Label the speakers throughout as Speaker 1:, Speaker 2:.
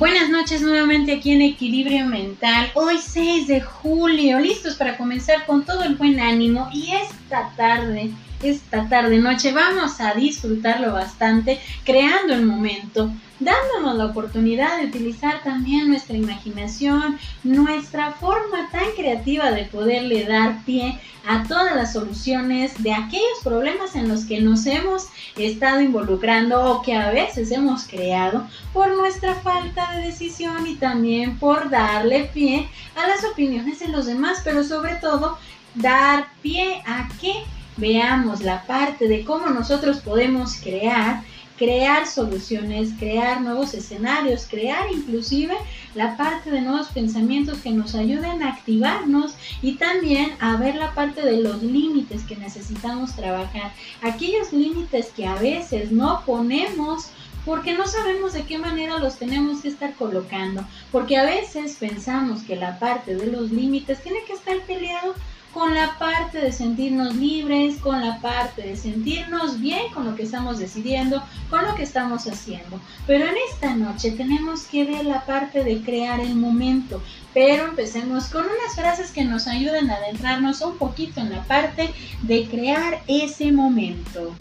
Speaker 1: Buenas noches nuevamente aquí en Equilibrio Mental. Hoy 6 de julio, listos para comenzar con todo el buen ánimo y esta tarde, esta tarde noche vamos a disfrutarlo bastante creando el momento, dándonos la oportunidad de utilizar también nuestra imaginación, nuestra forma tan creativa de poderle dar pie a todas las soluciones de aquellos problemas en los que nos hemos estado involucrando o que a veces hemos creado por nuestra falta de decisión y también por darle pie a las opiniones de los demás, pero sobre todo dar pie a que veamos la parte de cómo nosotros podemos crear crear soluciones, crear nuevos escenarios, crear inclusive la parte de nuevos pensamientos que nos ayuden a activarnos y también a ver la parte de los límites que necesitamos trabajar, aquellos límites que a veces no ponemos porque no sabemos de qué manera los tenemos que estar colocando, porque a veces pensamos que la parte de los límites tiene que estar peleado con la parte de sentirnos libres, con la parte de sentirnos bien con lo que estamos decidiendo, con lo que estamos haciendo. Pero en esta noche tenemos que ver la parte de crear el momento. Pero empecemos con unas frases que nos ayuden a adentrarnos un poquito en la parte de crear ese momento.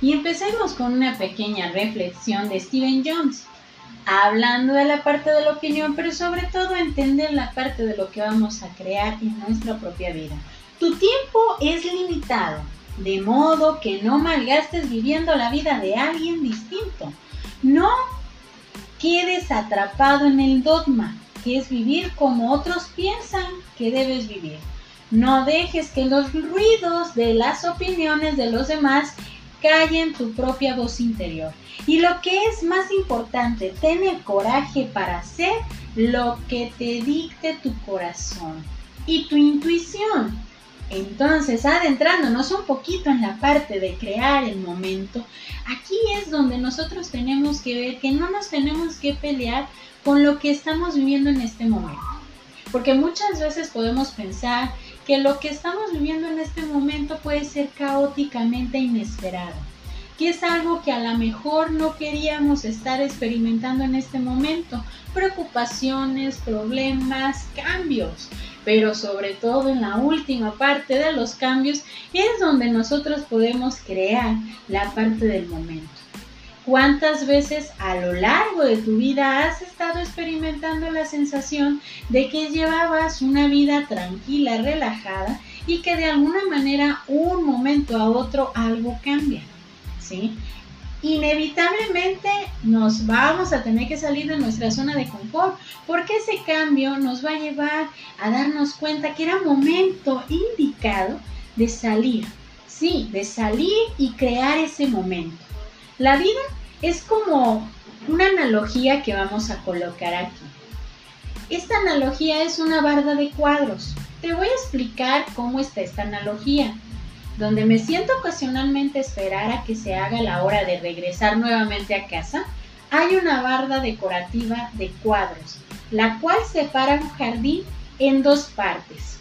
Speaker 1: Y empecemos con una pequeña reflexión de Steven Jones hablando de la parte de la opinión, pero sobre todo entender la parte de lo que vamos a crear en nuestra propia vida. Tu tiempo es limitado, de modo que no malgastes viviendo la vida de alguien distinto. No quedes atrapado en el dogma, que es vivir como otros piensan que debes vivir. No dejes que los ruidos de las opiniones de los demás callen tu propia voz interior. Y lo que es más importante, ten el coraje para hacer lo que te dicte tu corazón y tu intuición. Entonces, adentrándonos un poquito en la parte de crear el momento, aquí es donde nosotros tenemos que ver que no nos tenemos que pelear con lo que estamos viviendo en este momento. Porque muchas veces podemos pensar que lo que estamos viviendo en este momento puede ser caóticamente inesperado que es algo que a lo mejor no queríamos estar experimentando en este momento. Preocupaciones, problemas, cambios. Pero sobre todo en la última parte de los cambios es donde nosotros podemos crear la parte del momento. ¿Cuántas veces a lo largo de tu vida has estado experimentando la sensación de que llevabas una vida tranquila, relajada y que de alguna manera un momento a otro algo cambia? Inevitablemente nos vamos a tener que salir de nuestra zona de confort, porque ese cambio nos va a llevar a darnos cuenta que era momento indicado de salir, sí, de salir y crear ese momento. La vida es como una analogía que vamos a colocar aquí. Esta analogía es una barda de cuadros. Te voy a explicar cómo está esta analogía donde me siento ocasionalmente esperar a que se haga la hora de regresar nuevamente a casa, hay una barda decorativa de cuadros, la cual separa un jardín en dos partes.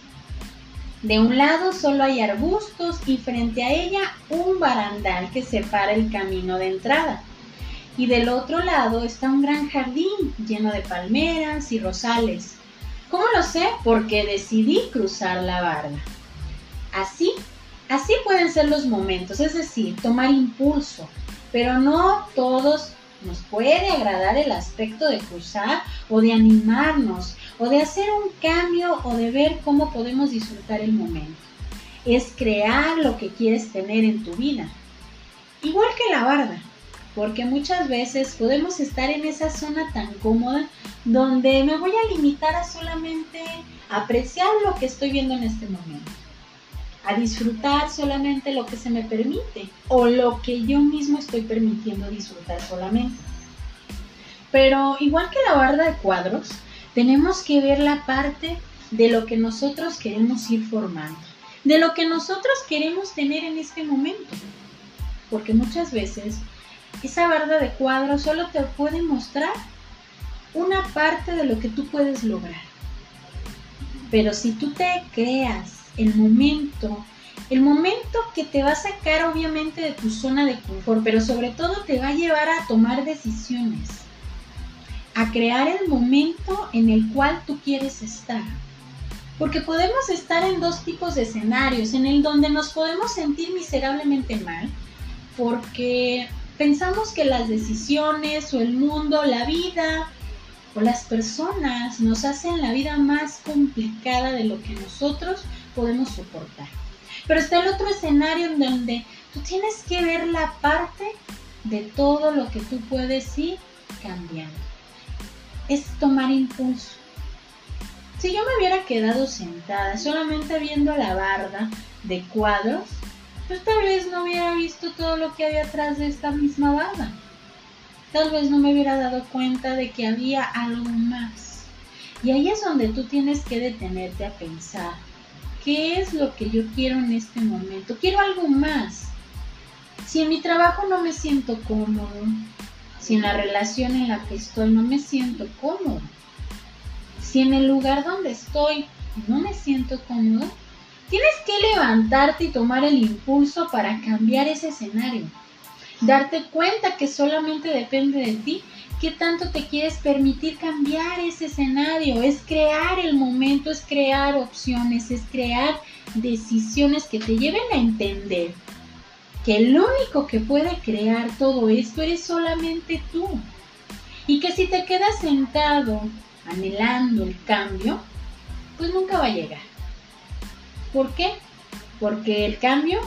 Speaker 1: De un lado solo hay arbustos y frente a ella un barandal que separa el camino de entrada. Y del otro lado está un gran jardín lleno de palmeras y rosales. ¿Cómo lo sé? Porque decidí cruzar la barda. Así Así pueden ser los momentos, es decir, tomar impulso, pero no todos nos puede agradar el aspecto de cruzar o de animarnos o de hacer un cambio o de ver cómo podemos disfrutar el momento. Es crear lo que quieres tener en tu vida. Igual que la barda, porque muchas veces podemos estar en esa zona tan cómoda donde me voy a limitar a solamente apreciar lo que estoy viendo en este momento a disfrutar solamente lo que se me permite o lo que yo mismo estoy permitiendo disfrutar solamente. Pero igual que la barda de cuadros, tenemos que ver la parte de lo que nosotros queremos ir formando, de lo que nosotros queremos tener en este momento. Porque muchas veces esa barda de cuadros solo te puede mostrar una parte de lo que tú puedes lograr. Pero si tú te creas el momento, el momento que te va a sacar obviamente de tu zona de confort, pero sobre todo te va a llevar a tomar decisiones. a crear el momento en el cual tú quieres estar. Porque podemos estar en dos tipos de escenarios, en el donde nos podemos sentir miserablemente mal, porque pensamos que las decisiones o el mundo, la vida o las personas nos hacen la vida más complicada de lo que nosotros podemos soportar. Pero está el otro escenario en donde tú tienes que ver la parte de todo lo que tú puedes ir cambiando. Es tomar impulso. Si yo me hubiera quedado sentada solamente viendo la barda de cuadros, pues tal vez no hubiera visto todo lo que había atrás de esta misma barda. Tal vez no me hubiera dado cuenta de que había algo más. Y ahí es donde tú tienes que detenerte a pensar, ¿qué es lo que yo quiero en este momento? Quiero algo más. Si en mi trabajo no me siento cómodo, si en la relación en la que estoy no me siento cómodo, si en el lugar donde estoy no me siento cómodo, tienes que levantarte y tomar el impulso para cambiar ese escenario. Darte cuenta que solamente depende de ti qué tanto te quieres permitir cambiar ese escenario. Es crear el momento, es crear opciones, es crear decisiones que te lleven a entender que el único que puede crear todo esto eres solamente tú. Y que si te quedas sentado anhelando el cambio, pues nunca va a llegar. ¿Por qué? Porque el cambio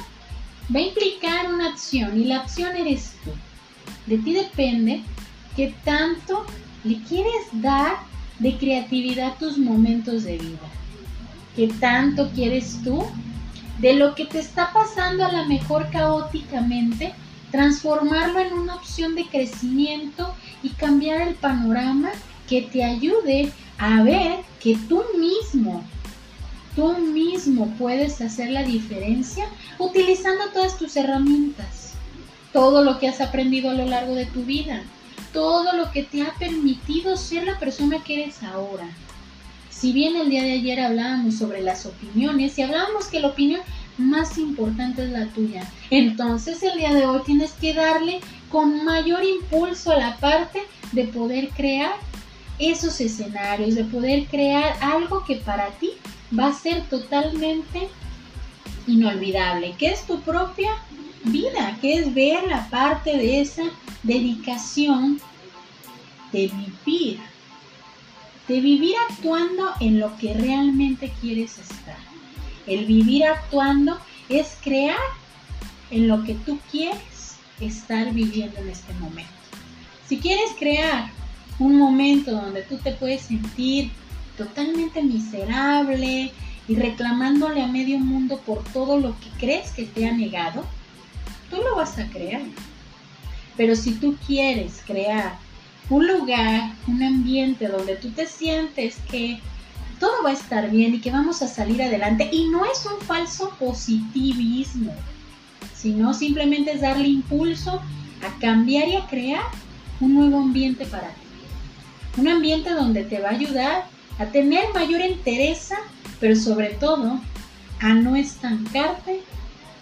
Speaker 1: va a implicar una acción y la acción eres tú. De ti depende qué tanto le quieres dar de creatividad a tus momentos de vida. ¿Qué tanto quieres tú de lo que te está pasando a lo mejor caóticamente, transformarlo en una opción de crecimiento y cambiar el panorama que te ayude a ver que tú mismo, tú mismo puedes hacer la diferencia utilizando todas tus herramientas, todo lo que has aprendido a lo largo de tu vida, todo lo que te ha permitido ser la persona que eres ahora. Si bien el día de ayer hablábamos sobre las opiniones y hablábamos que la opinión más importante es la tuya, entonces el día de hoy tienes que darle con mayor impulso a la parte de poder crear esos escenarios, de poder crear algo que para ti va a ser totalmente inolvidable, que es tu propia vida, que es ver la parte de esa dedicación de vivir de vivir actuando en lo que realmente quieres estar. El vivir actuando es crear en lo que tú quieres estar viviendo en este momento. Si quieres crear un momento donde tú te puedes sentir totalmente miserable y reclamándole a medio mundo por todo lo que crees que te ha negado, tú lo vas a crear. Pero si tú quieres crear un lugar, un ambiente donde tú te sientes que todo va a estar bien y que vamos a salir adelante. Y no es un falso positivismo, sino simplemente es darle impulso a cambiar y a crear un nuevo ambiente para ti. Un ambiente donde te va a ayudar a tener mayor entereza, pero sobre todo a no estancarte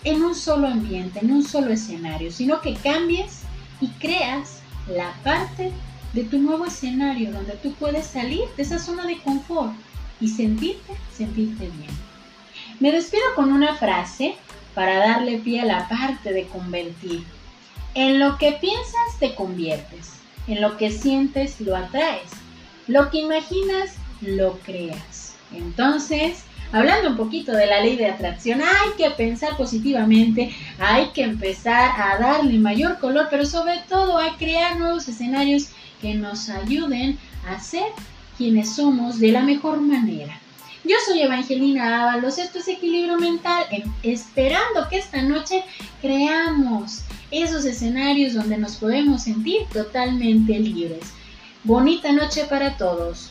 Speaker 1: en un solo ambiente, en un solo escenario, sino que cambies y creas la parte de tu nuevo escenario donde tú puedes salir de esa zona de confort y sentirte, sentirte bien. Me despido con una frase para darle pie a la parte de convertir. En lo que piensas te conviertes, en lo que sientes lo atraes, lo que imaginas lo creas. Entonces, hablando un poquito de la ley de atracción, hay que pensar positivamente, hay que empezar a darle mayor color, pero sobre todo a crear nuevos escenarios que nos ayuden a ser quienes somos de la mejor manera. Yo soy Evangelina Ábalos, esto es Equilibrio Mental, esperando que esta noche creamos esos escenarios donde nos podemos sentir totalmente libres. Bonita noche para todos.